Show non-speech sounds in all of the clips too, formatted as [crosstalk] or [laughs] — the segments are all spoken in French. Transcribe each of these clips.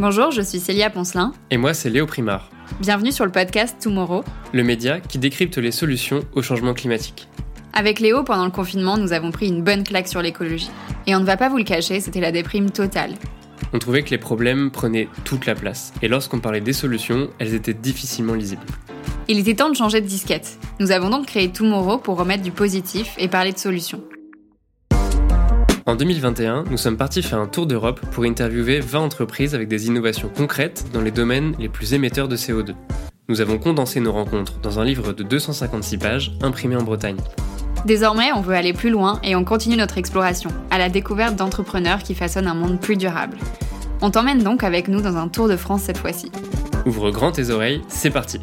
Bonjour, je suis Célia Poncelin. Et moi, c'est Léo Primard. Bienvenue sur le podcast Tomorrow, le média qui décrypte les solutions au changement climatique. Avec Léo, pendant le confinement, nous avons pris une bonne claque sur l'écologie. Et on ne va pas vous le cacher, c'était la déprime totale. On trouvait que les problèmes prenaient toute la place, et lorsqu'on parlait des solutions, elles étaient difficilement lisibles. Il était temps de changer de disquette. Nous avons donc créé Tomorrow pour remettre du positif et parler de solutions. En 2021, nous sommes partis faire un tour d'Europe pour interviewer 20 entreprises avec des innovations concrètes dans les domaines les plus émetteurs de CO2. Nous avons condensé nos rencontres dans un livre de 256 pages imprimé en Bretagne. Désormais, on veut aller plus loin et on continue notre exploration, à la découverte d'entrepreneurs qui façonnent un monde plus durable. On t'emmène donc avec nous dans un tour de France cette fois-ci. Ouvre grand tes oreilles, c'est parti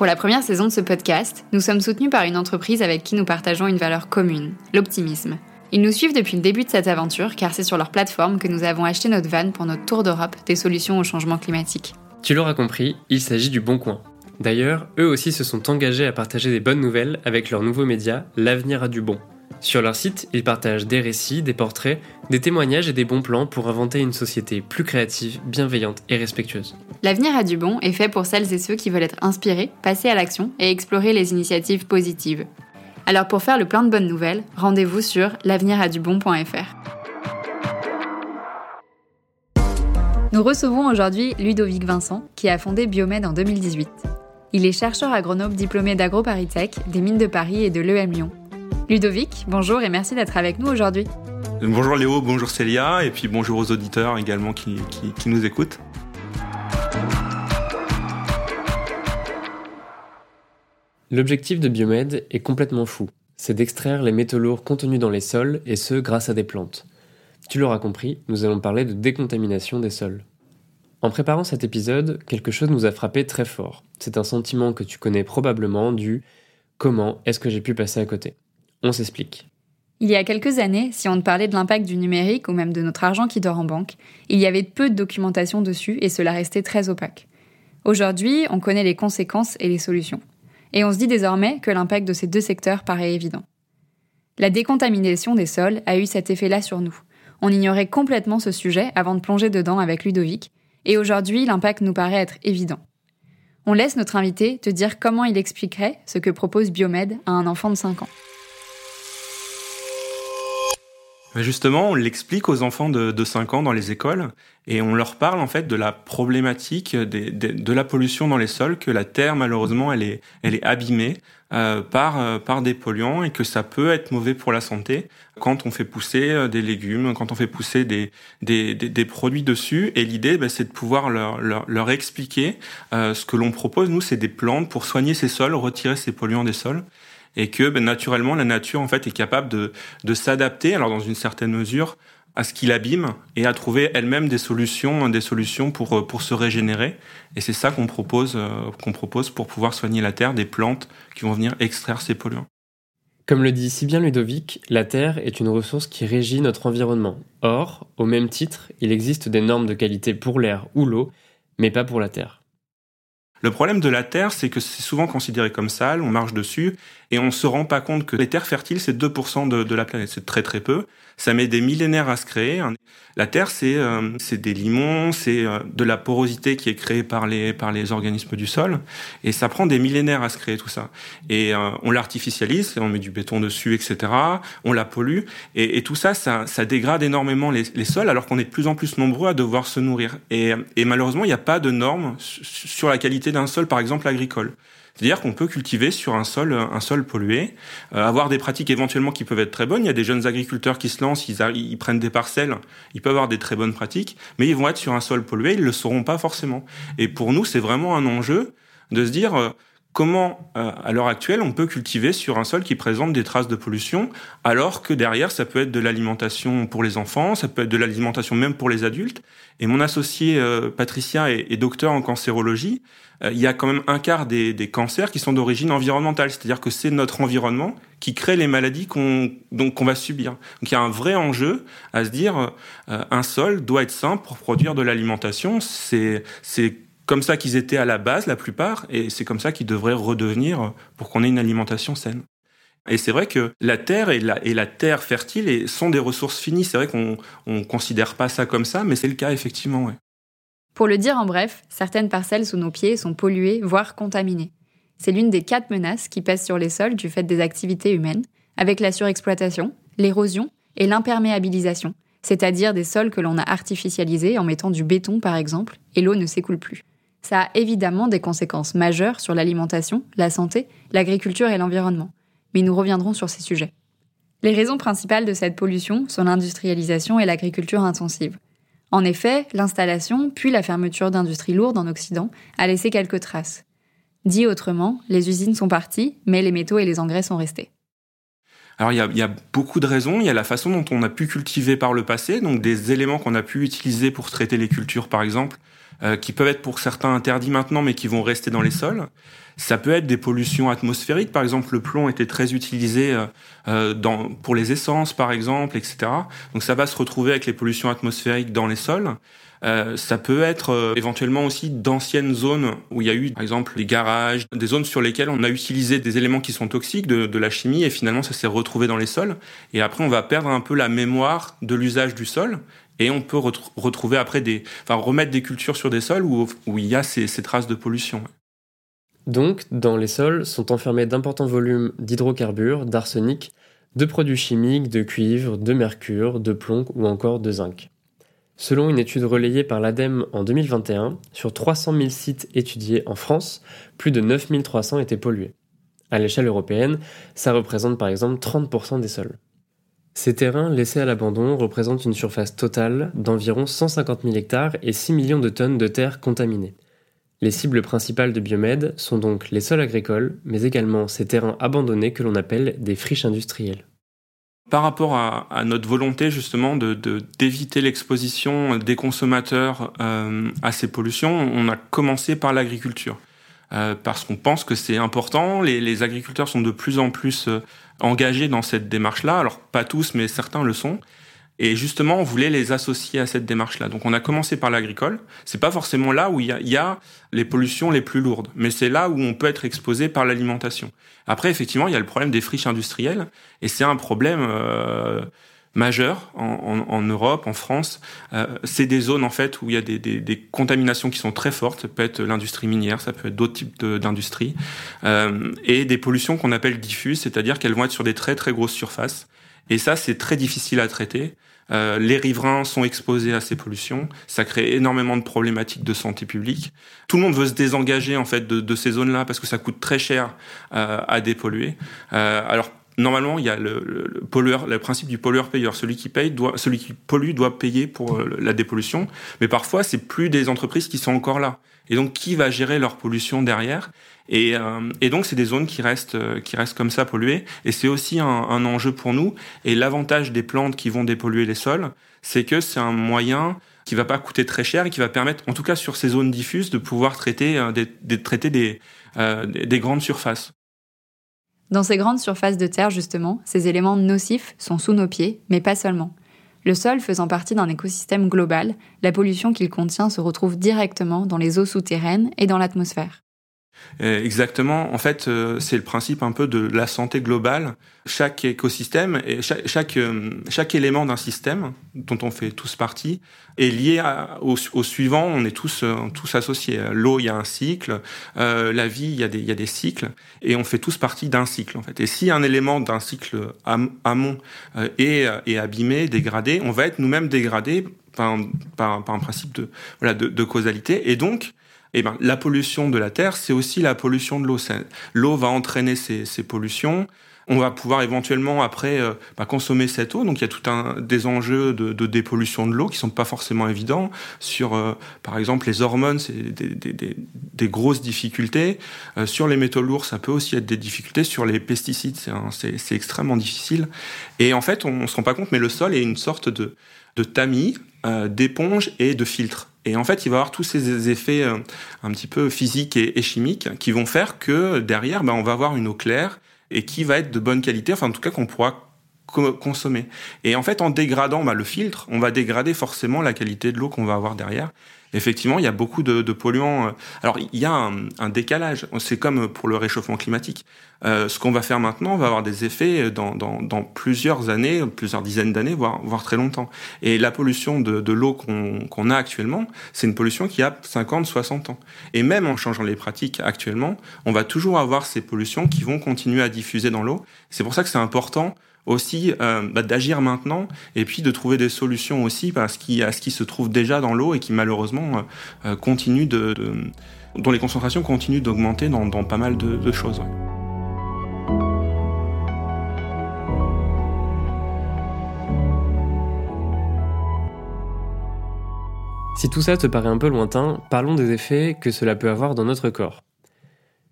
Pour la première saison de ce podcast, nous sommes soutenus par une entreprise avec qui nous partageons une valeur commune, l'optimisme. Ils nous suivent depuis le début de cette aventure car c'est sur leur plateforme que nous avons acheté notre van pour notre tour d'Europe des solutions au changement climatique. Tu l'auras compris, il s'agit du Bon Coin, D'ailleurs, eux aussi se sont engagés à partager des bonnes nouvelles avec leur nouveau média, L'avenir a du bon. Sur leur site, ils partagent des récits, des portraits, des témoignages et des bons plans pour inventer une société plus créative, bienveillante et respectueuse. L'avenir a du bon est fait pour celles et ceux qui veulent être inspirés, passer à l'action et explorer les initiatives positives. Alors pour faire le plein de bonnes nouvelles, rendez-vous sur l'avenir-a-du-bon.fr. Nous recevons aujourd'hui Ludovic Vincent, qui a fondé Biomed en 2018. Il est chercheur agronome diplômé d'AgroParisTech, des mines de Paris et de l'EM Lyon. Ludovic, bonjour et merci d'être avec nous aujourd'hui. Bonjour Léo, bonjour Célia, et puis bonjour aux auditeurs également qui, qui nous écoutent. L'objectif de Biomed est complètement fou. C'est d'extraire les métaux lourds contenus dans les sols, et ce grâce à des plantes. Tu l'auras compris, nous allons parler de décontamination des sols. En préparant cet épisode, quelque chose nous a frappé très fort. C'est un sentiment que tu connais probablement du comment est-ce que j'ai pu passer à côté? On s'explique. Il y a quelques années, si on te parlait de l'impact du numérique ou même de notre argent qui dort en banque, il y avait peu de documentation dessus et cela restait très opaque. Aujourd'hui, on connaît les conséquences et les solutions. Et on se dit désormais que l'impact de ces deux secteurs paraît évident. La décontamination des sols a eu cet effet-là sur nous. On ignorait complètement ce sujet avant de plonger dedans avec Ludovic, et aujourd'hui, l'impact nous paraît être évident. On laisse notre invité te dire comment il expliquerait ce que propose Biomed à un enfant de 5 ans. Justement, on l'explique aux enfants de, de, 5 ans dans les écoles et on leur parle en fait de la problématique de la pollution dans les sols, que la terre malheureusement elle est, elle est abîmée euh, par, euh, par des polluants et que ça peut être mauvais pour la santé quand on fait pousser euh, des légumes, quand on fait pousser des, des, des, produits dessus. Et l'idée, bah, c'est de pouvoir leur, leur, leur expliquer ce que l'on propose. Nous, c'est des plantes pour soigner ces sols, retirer ces polluants des sols et que ben, naturellement la nature en fait est capable de, de s'adapter, alors dans une certaine mesure, à ce qui l'abîme et à trouver elle-même des solutions, des solutions pour euh, pour se régénérer. Et c'est ça qu'on propose euh, qu'on propose pour pouvoir soigner la terre, des plantes qui vont venir extraire ces polluants. Comme le dit si bien Ludovic, la Terre est une ressource qui régit notre environnement. Or, au même titre, il existe des normes de qualité pour l'air ou l'eau, mais pas pour la Terre. Le problème de la Terre, c'est que c'est souvent considéré comme sale, on marche dessus, et on se rend pas compte que les terres fertiles, c'est 2% de, de, la planète, c'est très très peu. Ça met des millénaires à se créer. La Terre, c'est euh, des limons, c'est euh, de la porosité qui est créée par les par les organismes du sol, et ça prend des millénaires à se créer tout ça. Et euh, on l'artificialise, on met du béton dessus, etc. On la pollue, et, et tout ça, ça, ça dégrade énormément les, les sols, alors qu'on est de plus en plus nombreux à devoir se nourrir. Et, et malheureusement, il n'y a pas de normes sur la qualité d'un sol, par exemple agricole. C'est-à-dire qu'on peut cultiver sur un sol, un sol pollué, euh, avoir des pratiques éventuellement qui peuvent être très bonnes. Il y a des jeunes agriculteurs qui se lancent, ils, ils, prennent des parcelles, ils peuvent avoir des très bonnes pratiques, mais ils vont être sur un sol pollué, ils le sauront pas forcément. Et pour nous, c'est vraiment un enjeu de se dire euh, comment, euh, à l'heure actuelle, on peut cultiver sur un sol qui présente des traces de pollution, alors que derrière, ça peut être de l'alimentation pour les enfants, ça peut être de l'alimentation même pour les adultes. Et mon associé euh, Patricia est, docteur en cancérologie. Euh, il y a quand même un quart des, des cancers qui sont d'origine environnementale, c'est-à-dire que c'est notre environnement qui crée les maladies qu'on donc qu'on va subir. Donc il y a un vrai enjeu à se dire un sol doit être sain pour produire de l'alimentation. C'est c'est comme ça qu'ils étaient à la base, la plupart, et c'est comme ça qu'ils devraient redevenir pour qu'on ait une alimentation saine. Et c'est vrai que la terre et la, terre fertile sont des ressources finies. C'est vrai qu'on ne considère pas ça comme ça, mais c'est le cas effectivement. Pour le dire en bref, certaines parcelles sous nos pieds sont polluées, voire contaminées. C'est l'une des quatre menaces qui pèsent sur les sols du fait des activités humaines, avec la surexploitation, l'érosion et l'imperméabilisation, c'est-à-dire des sols que l'on a artificialisés en mettant du béton par exemple, et l'eau ne s'écoule plus. Ça a évidemment des conséquences majeures sur l'alimentation, la santé, l'agriculture et l'environnement mais nous reviendrons sur ces sujets. Les raisons principales de cette pollution sont l'industrialisation et l'agriculture intensive. En effet, l'installation, puis la fermeture d'industries lourdes en Occident, a laissé quelques traces. Dit autrement, les usines sont parties, mais les métaux et les engrais sont restés. Alors il y, a, beaucoup de raisons. Il y a la façon dont on a pu cultiver par le passé, donc des éléments qu'on a pu utiliser pour traiter les cultures, par exemple, euh, qui peuvent être pour certains interdits maintenant, mais qui vont rester dans les sols. Ça peut être des pollutions atmosphériques, par exemple le plomb était très utilisé euh, euh, dans, pour les essences, par exemple, etc. Donc ça va se retrouver avec les pollutions atmosphériques dans les sols. Euh, ça peut être euh, éventuellement aussi d'anciennes zones où il y a eu, par exemple, des garages, des zones sur lesquelles on a utilisé des éléments qui sont toxiques, de, de la chimie, et finalement ça s'est retrouvé dans les sols. Et après, on va perdre un peu la mémoire de l'usage du sol. Et on peut retrouver après des, enfin remettre des cultures sur des sols où, il y a ces, ces traces de pollution. Donc, dans les sols sont enfermés d'importants volumes d'hydrocarbures, d'arsenic, de produits chimiques, de cuivre, de mercure, de plomb ou encore de zinc. Selon une étude relayée par l'ADEME en 2021, sur 300 000 sites étudiés en France, plus de 9 300 étaient pollués. À l'échelle européenne, ça représente par exemple 30% des sols. Ces terrains laissés à l'abandon représentent une surface totale d'environ 150 000 hectares et 6 millions de tonnes de terres contaminées. Les cibles principales de Biomed sont donc les sols agricoles, mais également ces terrains abandonnés que l'on appelle des friches industrielles. Par rapport à, notre volonté justement de d'éviter l'exposition des consommateurs euh, à ces pollutions, on a commencé par l'agriculture. Euh, parce qu'on pense que c'est important. Les, les, agriculteurs sont de plus en plus euh, engagés dans cette démarche-là. Alors pas tous, mais certains le sont. Et justement, on voulait les associer à cette démarche-là. Donc, on a commencé par l'agricole. C'est pas forcément là où il y, a, les pollutions les plus lourdes, mais c'est là où on peut être exposé par l'alimentation. Après, effectivement, il y a le problème des friches industrielles, et c'est un problème euh, majeur en, Europe, en France. Euh, c'est des zones en fait où il y a des, contaminations qui sont très fortes. Ça peut être l'industrie minière, ça peut être d'autres types d'industries, euh, et des pollutions qu'on appelle diffuses, c'est-à-dire qu'elles vont être sur des très très grosses surfaces. Et ça, c'est très difficile à traiter. Euh, les riverains sont exposés à ces pollutions. Ça crée énormément de problématiques de santé publique. Tout le monde veut se désengager en fait de, ces zones-là parce que ça coûte très cher euh, à dépolluer. Euh, alors normalement, il y a le, pollueur, le principe du pollueur-payeur. Celui qui paye doit, celui qui pollue doit payer pour la dépollution. Mais parfois, c'est plus des entreprises qui sont encore là. Et donc, qui va gérer leur pollution derrière? Et, euh, et, donc c'est des zones qui restent euh, qui restent comme ça polluées. Et c'est aussi un, un, enjeu pour nous. Et l'avantage des plantes qui vont dépolluer les sols, c'est que c'est un moyen qui va pas coûter très cher et qui va permettre, en tout cas sur ces zones diffuses, de pouvoir traiter euh, des, des, traiter des, euh, des grandes surfaces. Dans ces grandes surfaces de terre, justement, ces éléments nocifs sont sous nos pieds, mais pas seulement. Le sol faisant partie d'un écosystème global, la pollution qu'il contient se retrouve directement dans les eaux souterraines et dans l'atmosphère. Euh, exactement. En fait, euh, c'est le principe un peu de la santé globale. Chaque écosystème et chaque euh, chaque élément d'un système dont on fait tous partie est lié au, suivant. On est tous tous associés. L'eau, il y a un cycle. la vie, il y a des il y a des cycles et on fait tous partie d'un cycle en fait. Et si un élément d'un cycle amont est, est abîmé, dégradé, on va être nous-mêmes dégradés par, par, un principe de voilà de causalité et donc eh ben, la pollution de la terre, c'est aussi la pollution de l'eau. L'eau va entraîner ces, ces, pollutions. On va pouvoir éventuellement après euh, bah, consommer cette eau. Donc il y a tout un des enjeux de, de dépollution de l'eau qui sont pas forcément évidents. Sur euh, par exemple les hormones, c'est des, des, des, grosses difficultés. Euh, sur les métaux lourds, ça peut aussi être des difficultés. Sur les pesticides, c'est extrêmement difficile. Et en fait, on, on se rend pas compte, mais le sol est une sorte de de tamis, d'éponge et de filtre. Et en fait, il va avoir tous ces effets euh, un petit peu physiques et, chimiques qui vont faire que derrière, ben, on va avoir une eau claire et qui va être de bonne qualité, enfin en tout cas qu'on pourra consommer. Et en fait, en dégradant bah, le filtre, on va dégrader forcément la qualité de l'eau qu'on va avoir derrière. effectivement, il y a beaucoup de, polluants. Euh, alors, il y a un, décalage. C'est comme pour le réchauffement climatique. Euh, ce qu'on va faire maintenant va avoir des effets dans, dans, dans plusieurs années, plusieurs dizaines d'années, voire, voire très longtemps. Et la pollution de, de l'eau qu'on qu'on a actuellement, c'est une pollution qui a 50, 60 ans. Et même en changeant les pratiques actuellement, on va toujours avoir ces pollutions qui vont continuer à diffuser dans l'eau. C'est pour ça que c'est important aussi euh, bah, d'agir maintenant et puis de trouver des solutions aussi à ce qui, se trouve déjà dans l'eau et qui malheureusement euh, continue de, dont les concentrations continuent d'augmenter dans, pas mal de, choses. Si tout ça te paraît un peu lointain, parlons des effets que cela peut avoir dans notre corps.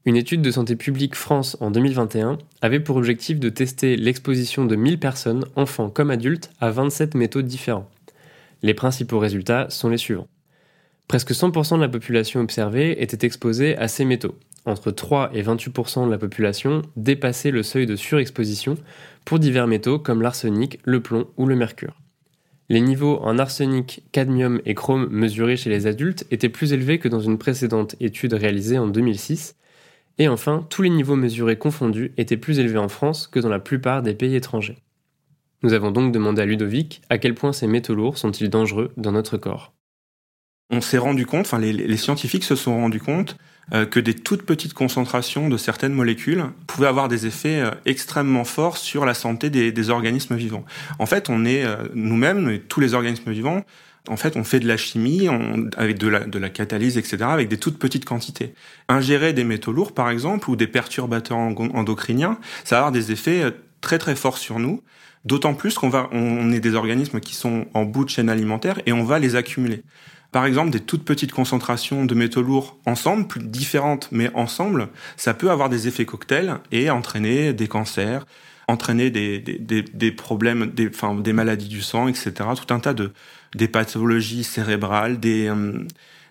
Une étude de Santé publique France en 2021 avait pour objectif de tester l'exposition de 1000 personnes, enfants comme adultes, à 27 métaux différents. Les principaux résultats sont les suivants. Presque 100% de la population observée était exposée à ces métaux. Entre 3 et 28% de la population dépassait le seuil de surexposition pour divers métaux comme l'arsenic, le plomb ou le mercure. Les niveaux en arsenic, cadmium et chrome mesurés chez les adultes étaient plus élevés que dans une précédente étude réalisée en 2006 et enfin, tous les niveaux mesurés confondus étaient plus élevés en France que dans la plupart des pays étrangers. Nous avons donc demandé à Ludovic à quel point ces métaux lourds sont-ils dangereux dans notre corps. On s'est rendu compte, enfin les, scientifiques se sont rendus compte euh, que des toutes petites concentrations de certaines molécules pouvaient avoir des effets euh, extrêmement forts sur la santé des, des, organismes vivants. En fait, on est euh, nous-mêmes, tous les organismes vivants, en fait, on fait de la chimie on, avec de la, de la catalyse, etc., avec des toutes petites quantités. Ingérer des métaux lourds, par exemple, ou des perturbateurs endocriniens, ça va avoir des effets euh, très très forts sur nous. D'autant plus qu'on va, on est des organismes qui sont en bout de chaîne alimentaire et on va les accumuler. Par exemple, des toutes petites concentrations de métaux lourds ensemble, plus différentes mais ensemble, ça peut avoir des effets cocktails et entraîner des cancers, entraîner des, des, des, des problèmes, des, enfin, des maladies du sang, etc. Tout un tas de, des pathologies cérébrales, des, euh,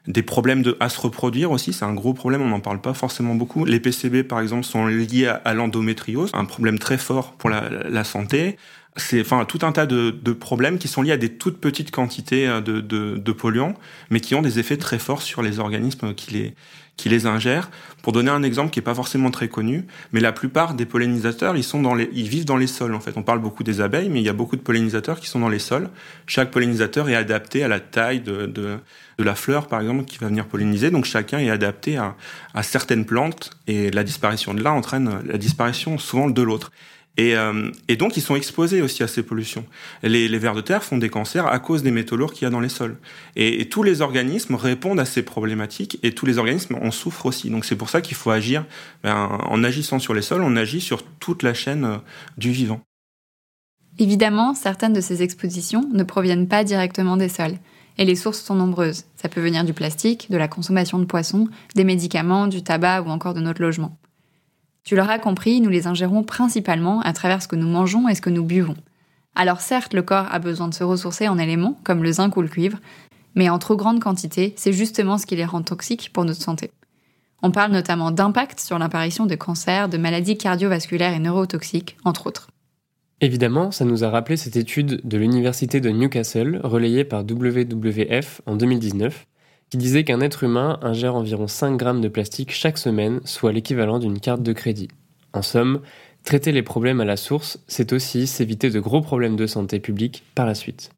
des problèmes de, à se reproduire aussi. C'est un gros problème, on n'en parle pas forcément beaucoup. Les PCB, par exemple, sont liés à, l'endométriose, un problème très fort pour la, la santé. C'est enfin tout un tas de, de, problèmes qui sont liés à des toutes petites quantités euh, de, de, de polluants, mais qui ont des effets très forts sur les organismes qui les, qui les ingèrent. Pour donner un exemple qui est pas forcément très connu, mais la plupart des pollinisateurs, ils sont dans les, ils vivent dans les sols en fait. On parle beaucoup des abeilles, mais il y a beaucoup de pollinisateurs qui sont dans les sols. Chaque pollinisateur est adapté à la taille de, de, de la fleur, par exemple, qui va venir polliniser. Donc chacun est adapté à, à certaines plantes et la disparition de l'un entraîne la disparition souvent de l'autre. Et, euh, et, donc, ils sont exposés aussi à ces pollutions. Les, vers de terre font des cancers à cause des métaux lourds qu'il y a dans les sols. Et, et, tous les organismes répondent à ces problématiques et tous les organismes en souffrent aussi. Donc, c'est pour ça qu'il faut agir. Ben, en agissant sur les sols, on agit sur toute la chaîne euh, du vivant. Évidemment, certaines de ces expositions ne proviennent pas directement des sols. Et les sources sont nombreuses. Ça peut venir du plastique, de la consommation de poissons, des médicaments, du tabac ou encore de notre logement. Tu l'auras compris, nous les ingérons principalement à travers ce que nous mangeons et ce que nous buvons. Alors certes, le corps a besoin de se ressourcer en éléments, comme le zinc ou le cuivre, mais en trop grande quantité, c'est justement ce qui les rend toxiques pour notre santé. On parle notamment d'impact sur l'apparition de cancers, de maladies cardiovasculaires et neurotoxiques, entre autres. Évidemment, ça nous a rappelé cette étude de l'Université de Newcastle, relayée par WWF en 2019, qui disait qu'un être humain ingère environ 5 grammes de plastique chaque semaine, soit l'équivalent d'une carte de crédit. En somme, traiter les problèmes à la source, c'est aussi s'éviter de gros problèmes de santé publique par la suite.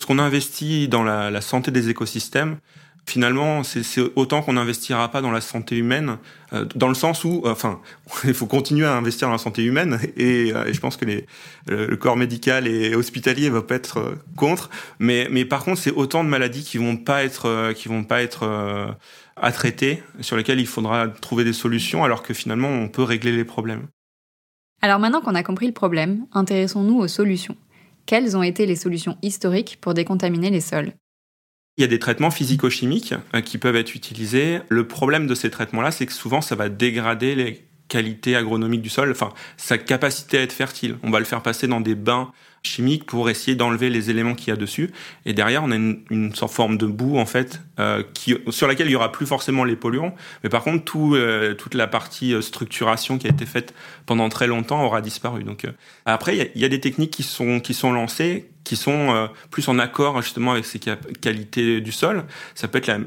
Ce qu'on investit dans la, la santé des écosystèmes, finalement, c'est autant qu'on n'investira pas dans la santé humaine, euh, dans le sens où, euh, enfin, [laughs] il faut continuer à investir dans la santé humaine, et, euh, je pense que le corps médical et hospitalier va pas être contre, mais, mais par contre, c'est autant de maladies qui vont pas être, qui vont pas être à traiter, sur lesquelles il faudra trouver des solutions, alors que finalement, on peut régler les problèmes. Alors maintenant qu'on a compris le problème, intéressons-nous aux solutions. Quelles ont été les solutions historiques pour décontaminer les sols? Il y a des traitements physico-chimiques euh, qui peuvent être utilisés. Le problème de ces traitements-là, c'est que souvent, ça va dégrader les qualités agronomiques du sol, enfin, sa capacité à être fertile. On va le faire passer dans des bains chimiques pour essayer d'enlever les éléments qu'il y a dessus. Et derrière, on a une, une forme de boue, en fait, euh, qui, sur laquelle il y aura plus forcément les polluants. Mais par contre, tout, euh, toute la partie euh, structuration qui a été faite pendant très longtemps aura disparu. Donc, euh, après, il y, y, a, des techniques qui sont, qui sont lancées qui sont euh, plus en accord justement avec ces qualités du sol. Ça peut être la,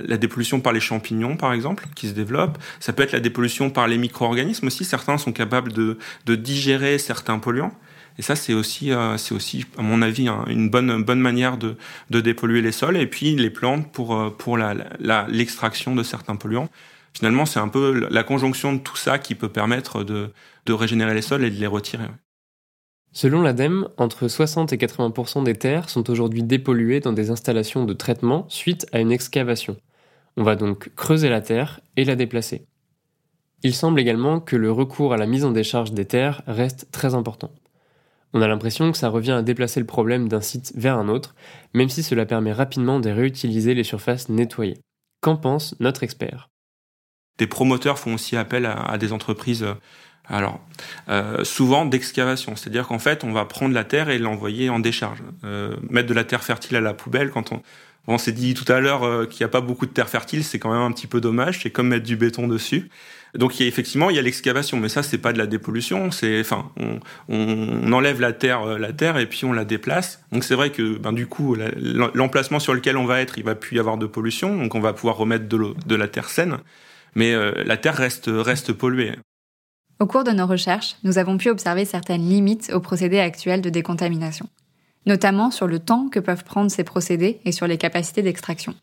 la, dépollution par les champignons, par exemple, qui se développent. Ça peut être la dépollution par les micro-organismes aussi. Certains sont capables de, de digérer certains polluants. Et ça, c'est aussi, c'est aussi, à mon avis, une bonne, bonne manière de, de dépolluer les sols. Et puis les plantes pour, pour l'extraction de certains polluants finalement, c'est un peu la conjonction de tout ça qui peut permettre de, régénérer les sols et de les retirer. Selon l'ADEME, entre 60 et 80% des terres sont aujourd'hui dépolluées dans des installations de traitement suite à une excavation. On va donc creuser la terre et la déplacer. Il semble également que le recours à la mise en décharge des terres reste très important. On a l'impression que ça revient à déplacer le problème d'un site vers un autre, même si cela permet rapidement de réutiliser les surfaces nettoyées. Qu'en pense notre expert? Des promoteurs font aussi appel à, des entreprises euh, alors, euh, souvent d'excavation, c'est-à-dire qu'en fait, on va prendre la terre et l'envoyer en décharge. Euh, mettre de la terre fertile à la poubelle, quand on, on s'est dit tout à l'heure qu'il n'y a pas beaucoup de terre fertile, c'est quand même un petit peu dommage. C'est comme mettre du béton dessus. Donc, il y a, effectivement, il y a l'excavation, mais ça, c'est pas de la dépollution. C'est, enfin, on, on, enlève la terre, la terre, et puis on la déplace. Donc, c'est vrai que, ben, du coup, l'emplacement sur lequel on va être, il va plus y avoir de pollution. Donc, on va pouvoir remettre de, de la terre saine mais euh, la Terre reste, reste polluée. Au cours de nos recherches, nous avons pu observer certaines limites aux procédés actuels de décontamination, notamment sur le temps que peuvent prendre ces procédés et sur les capacités d'extraction.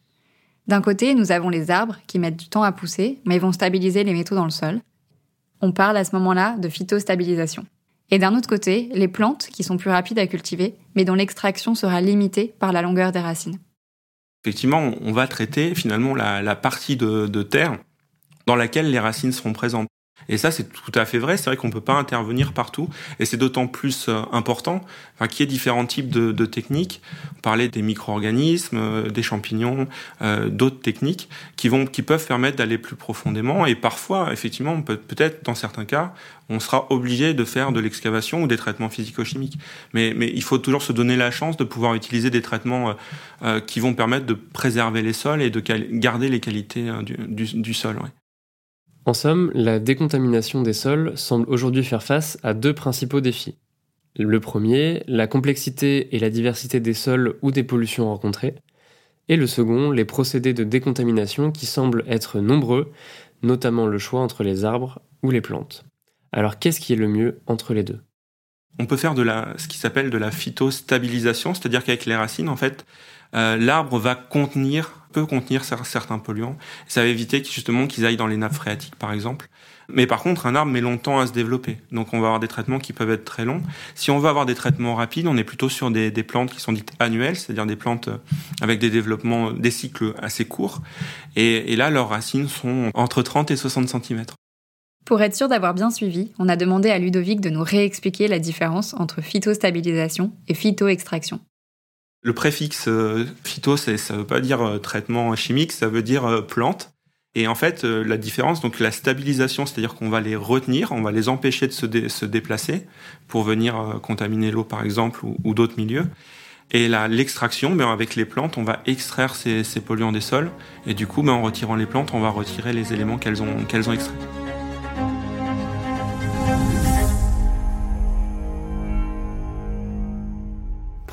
D'un côté, nous avons les arbres qui mettent du temps à pousser, mais vont stabiliser les métaux dans le sol. On parle à ce moment-là de phytostabilisation. Et d'un autre côté, les plantes qui sont plus rapides à cultiver, mais dont l'extraction sera limitée par la longueur des racines. Effectivement, on va traiter finalement la, partie de terre dans laquelle les racines seront présentes. Et ça, c'est tout à fait vrai. C'est vrai qu'on peut pas intervenir partout, et c'est d'autant plus euh, important enfin, qu'il y ait différents types de, de techniques. On parlait des micro-organismes, euh, des champignons, euh, d'autres techniques qui vont, qui peuvent permettre d'aller plus profondément. Et parfois, effectivement, peut, peut-être dans certains cas, on sera obligé de faire de l'excavation ou des traitements physico-chimiques. Mais, mais il faut toujours se donner la chance de pouvoir utiliser des traitements qui vont permettre de préserver les sols et de garder les qualités du, du, du sol. Ouais. En somme, la décontamination des sols semble aujourd'hui faire face à deux principaux défis. Le premier, la complexité et la diversité des sols ou des pollutions rencontrées. Et le second, les procédés de décontamination qui semblent être nombreux, notamment le choix entre les arbres ou les plantes. Alors qu'est-ce qui est le mieux entre les deux? On peut faire de la, ce qui s'appelle de la phytostabilisation, c'est-à-dire qu'avec les racines, en fait, euh, l'arbre va contenir peut contenir certains polluants. Ça va éviter justement qu'ils aillent dans les nappes phréatiques, par exemple. Mais par contre, un arbre met longtemps à se développer. Donc on va avoir des traitements qui peuvent être très longs. Si on veut avoir des traitements rapides, on est plutôt sur des, plantes qui sont dites annuelles, c'est-à-dire des plantes euh, avec des développements, des cycles assez courts. Et, et là, leurs racines sont entre 30 et 60 cm. Pour être sûr d'avoir bien suivi, on a demandé à Ludovic de nous réexpliquer la différence entre phytostabilisation et phytoextraction. Le préfixe euh, phyto, ça veut pas dire euh, traitement chimique, ça veut dire euh, plante. Et en fait, la différence, donc la stabilisation, c'est-à-dire qu'on va les retenir, on va les empêcher de se, déplacer pour venir contaminer l'eau, par exemple, ou, d'autres milieux. Et l'extraction, ben, avec les plantes, on va extraire ces, polluants des sols. Et du coup, ben, en retirant les plantes, on va retirer les éléments qu'elles ont, qu'elles ont extraits.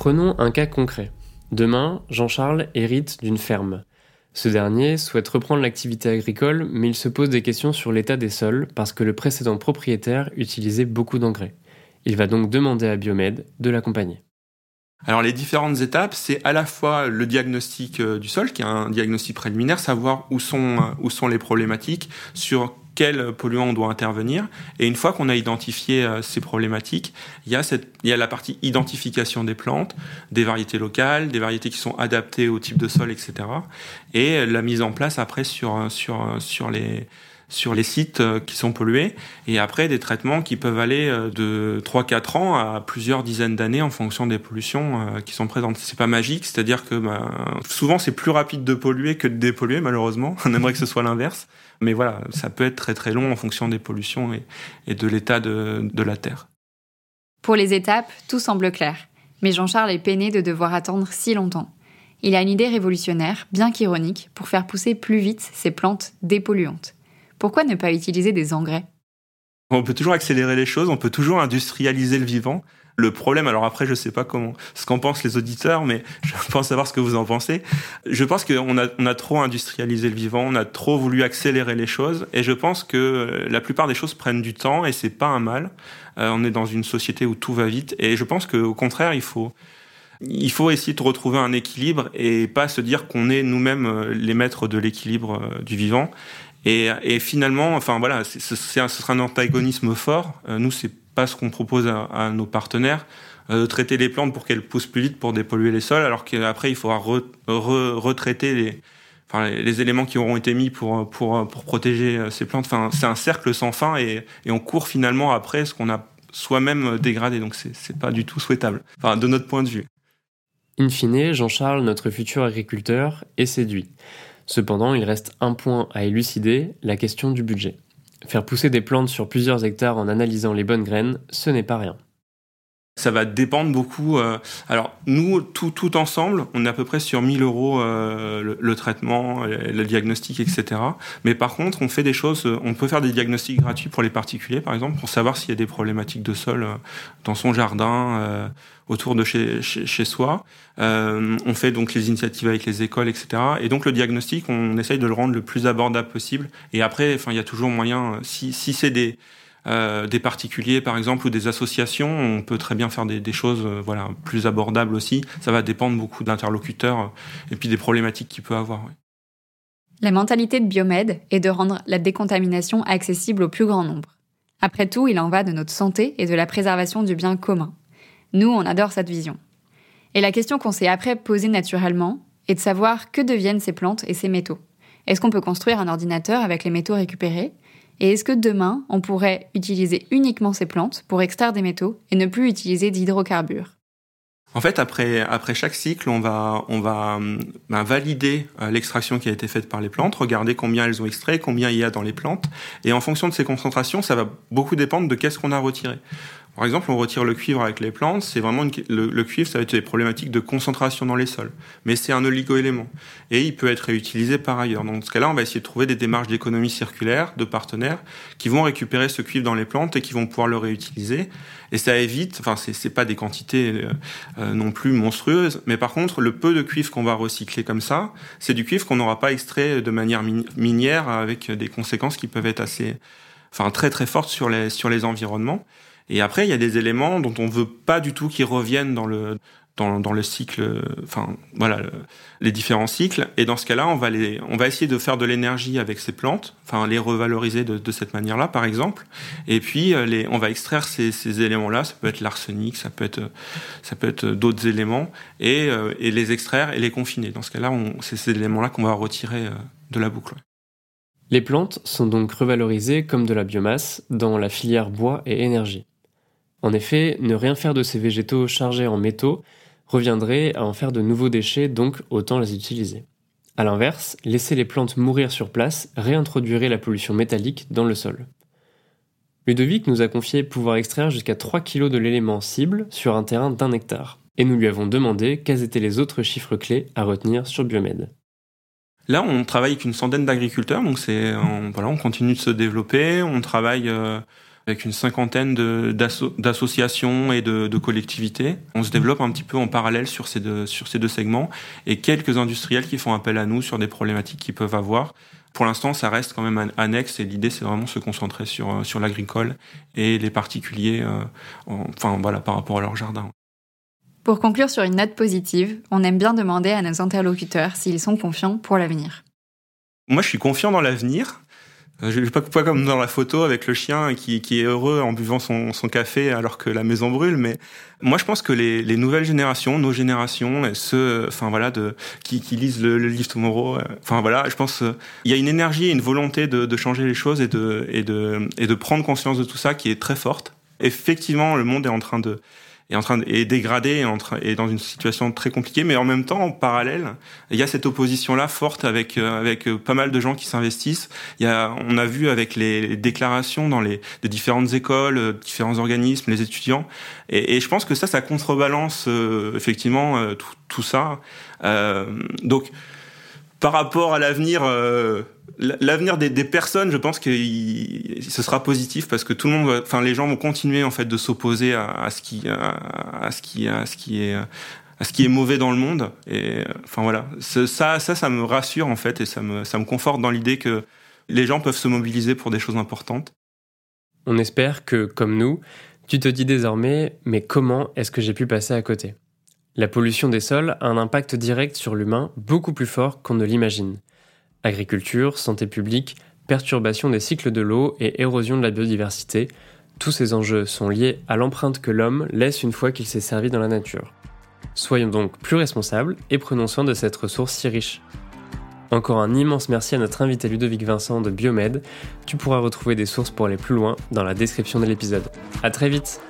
Prenons un cas concret. Demain, Jean-Charles hérite d'une ferme. Ce dernier souhaite reprendre l'activité agricole, mais il se pose des questions sur l'état des sols parce que le précédent propriétaire utilisait beaucoup d'engrais. Il va donc demander à Biomed de l'accompagner. Alors les différentes étapes, c'est à la fois le diagnostic euh, du sol, qui est un diagnostic préliminaire, savoir où sont, euh, où sont les problématiques, sur quel polluant on doit intervenir. Et une fois qu'on a identifié euh, ces problématiques, il y, a cette, il y a la partie identification des plantes, des variétés locales, des variétés qui sont adaptées au type de sol, etc. Et la mise en place après sur, sur, sur les sur les sites euh, qui sont pollués et après des traitements qui peuvent aller euh, de 3-4 ans à plusieurs dizaines d'années en fonction des pollutions qui sont présentes. C'est pas magique, c'est-à-dire que bah, souvent c'est plus rapide de polluer que de dépolluer malheureusement. [laughs] On aimerait que ce soit l'inverse. Mais voilà, ça peut être très très long en fonction des pollutions et, de l'état de, de la Terre. Pour les étapes, tout semble clair. Mais Jean-Charles est peiné de devoir attendre si longtemps. Il a une idée révolutionnaire, bien qu'ironique, pour faire pousser plus vite ces plantes dépolluantes. Pourquoi ne pas utiliser des engrais? On peut toujours accélérer les choses, on peut toujours industrialiser le vivant. Le problème, alors après, je sais pas comment, ce qu'en pensent les auditeurs, mais [laughs] je pense savoir ce que vous en pensez. Je pense qu'on a, on a trop industrialisé le vivant, on a trop voulu accélérer les choses, et je pense que la plupart des choses prennent du temps, et c'est pas un mal. Euh, on est dans une société où tout va vite, et je pense qu'au contraire, il faut, il faut essayer de retrouver un équilibre et pas se dire qu'on est nous-mêmes euh, les maîtres de l'équilibre euh, du vivant. Et, finalement, enfin voilà, ce, sera un antagonisme fort. nous, c'est pas ce qu'on propose à, nos partenaires. Euh, traiter les plantes pour qu'elles poussent plus vite pour dépolluer les sols, alors qu'après il faudra retraiter les, éléments qui auront été mis pour, protéger euh, ces plantes. Enfin, c'est un cercle sans fin et, on court finalement après ce qu'on a soi-même dégradé. Donc c'est pas du tout souhaitable, de notre point de vue. In fine, Jean-Charles, notre futur agriculteur, est séduit. Cependant, il reste un point à élucider, la question du budget. Faire pousser des plantes sur plusieurs hectares en analysant les bonnes graines, ce n'est pas rien. Ça va dépendre beaucoup. Euh, alors nous, tout, tout ensemble, on est à peu près sur 1000 euros euh, le, traitement, le, diagnostic, etc. Mais par contre, on fait des choses. On peut faire des diagnostics gratuits pour les particuliers, par exemple, pour savoir s'il y a des problématiques de sol euh, dans son jardin, autour de chez, chez, soi. on fait donc les initiatives avec les écoles, etc. Et donc le diagnostic, on essaye de le rendre le plus abordable possible. Et après, enfin, il y a toujours moyen. Si, si c'est des euh, des particuliers par exemple ou des associations, on peut très bien faire des, choses euh, voilà plus abordables aussi. Ça va dépendre beaucoup d'interlocuteurs euh, et puis des problématiques qu'il peut avoir. La mentalité de Biomed est de rendre la décontamination accessible au plus grand nombre. Après tout, il en va de notre santé et de la préservation du bien commun. Nous, on adore cette vision. Et la question qu'on s'est après posée naturellement est de savoir que deviennent ces plantes et ces métaux. Est-ce qu'on peut construire un ordinateur avec les métaux récupérés? Et est-ce que demain, on pourrait utiliser uniquement ces plantes pour extraire des métaux et ne plus utiliser d'hydrocarbures? En fait, après, chaque cycle, on va, va ben, valider euh, l'extraction qui a été faite par les plantes, regarder combien elles ont extrait, combien il y a dans les plantes. Et en fonction de ces concentrations, ça va beaucoup dépendre de qu'est-ce qu'on a retiré. Par exemple, on retire le cuivre avec les plantes, c'est vraiment le, cuivre, ça va être des problématiques de concentration dans les sols, mais c'est un oligoélément et il peut être réutilisé par ailleurs. Donc, dans ce cas-là, on va essayer de trouver des démarches d'économie circulaire de partenaires qui vont récupérer ce cuivre dans les plantes et qui vont pouvoir le réutiliser. Et ça évite, enfin, c'est pas des quantités euh, euh, non plus monstrueuses, mais par contre, le peu de cuivre qu'on va recycler comme ça, c'est du cuivre qu'on n'aura pas extrait de manière minière avec des conséquences qui peuvent être assez, enfin, très très fortes sur les sur les environnements. Et après, il y a des éléments dont on veut pas du tout qu'ils reviennent dans le dans, dans le cycle, enfin voilà, les différents cycles. Et dans ce cas-là, on va les, on va essayer de faire de l'énergie avec ces plantes, enfin les revaloriser de, de cette manière-là, par exemple. Et puis euh, les, on va extraire ces, ces éléments-là. Ça peut être l'arsenic, ça peut être, ça peut être d'autres éléments, et, euh, et les extraire et les confiner. Dans ce cas-là, c'est ces éléments-là qu'on va retirer euh, de la boucle. Les plantes sont donc revalorisées comme de la biomasse dans la filière bois et énergie. En effet, ne rien faire de ces végétaux chargés en métaux reviendrait à en faire de nouveaux déchets, donc autant les utiliser. A l'inverse, laisser les plantes mourir sur place réintroduirait la pollution métallique dans le sol. Ludovic nous a confié pouvoir extraire jusqu'à 3 kg de l'élément cible sur un terrain d'un hectare, et nous lui avons demandé quels étaient les autres chiffres clés à retenir sur Biomed. Là, on travaille avec une centaine d'agriculteurs, donc c'est, on continue de se développer. On travaille euh, avec une cinquantaine d'associations et de, de, collectivités. On se développe un petit peu en parallèle sur ces deux, sur ces deux segments et quelques industriels qui font appel à nous sur des problématiques qu'ils peuvent avoir. Pour l'instant, ça reste quand même annexe et l'idée, c'est vraiment se concentrer sur, euh, sur l'agricole et les particuliers, euh, enfin voilà, par rapport à leur jardin. Pour conclure sur une note positive, on aime bien demander à nos interlocuteurs s'ils sont confiants pour l'avenir. Moi, je suis confiant dans l'avenir. Euh, je ne pas, pas comme dans la photo avec le chien qui, qui est heureux en buvant son, son, café alors que la maison brûle, mais moi je pense que les, les nouvelles générations, nos générations, ceux, enfin voilà, de qui, qui lisent le, le livre Tomorrow, euh, enfin voilà, je pense il y a une énergie, une volonté de, de changer les choses et de et de et de prendre conscience de tout ça qui est très forte. Effectivement, le monde est en train de est en train de, est dégradé et, est dans une situation très compliquée mais en même temps en parallèle il y a cette opposition là forte avec euh, avec euh, pas mal de gens qui s'investissent. Il y a on a vu avec les, déclarations dans les de différentes écoles euh, différents organismes les étudiants. Et, et, je pense que ça ça contrebalance effectivement tout, tout, ça. Donc par rapport à l'avenir, euh, l'avenir des, personnes, je pense que ce sera positif parce que tout le monde, enfin les gens vont continuer en fait de s'opposer à, ce qui, à, ce qui, à ce qui est à ce qui est mauvais dans le monde. Et enfin voilà, ça, ça, ça me rassure en fait et ça me, ça me conforte dans l'idée que les gens peuvent se mobiliser pour des choses importantes. On espère que, comme nous, tu te dis désormais, mais comment est-ce que j'ai pu passer à côté? La pollution des sols a un impact direct sur l'humain beaucoup plus fort qu'on ne l'imagine. Agriculture, santé publique, perturbation des cycles de l'eau et érosion de la biodiversité, tous ces enjeux sont liés à l'empreinte que l'homme laisse une fois qu'il s'est servi dans la nature. Soyons donc plus responsables et prenons soin de cette ressource si riche. Encore un immense merci à notre invité Ludovic Vincent de Biomed. Tu pourras retrouver des sources pour aller plus loin dans la description de l'épisode. À très vite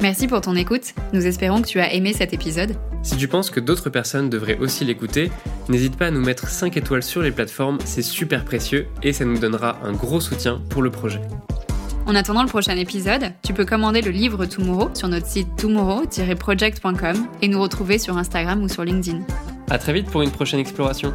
Merci pour ton écoute, nous espérons que tu as aimé cet épisode. Si tu penses que d'autres personnes devraient aussi l'écouter, n'hésite pas à nous mettre 5 étoiles sur les plateformes, c'est super précieux et ça nous donnera un gros soutien pour le projet. En attendant le prochain épisode, tu peux commander le livre Tomorrow sur notre site tomorrow-project.com et nous retrouver sur Instagram ou sur LinkedIn. À très vite pour une prochaine exploration.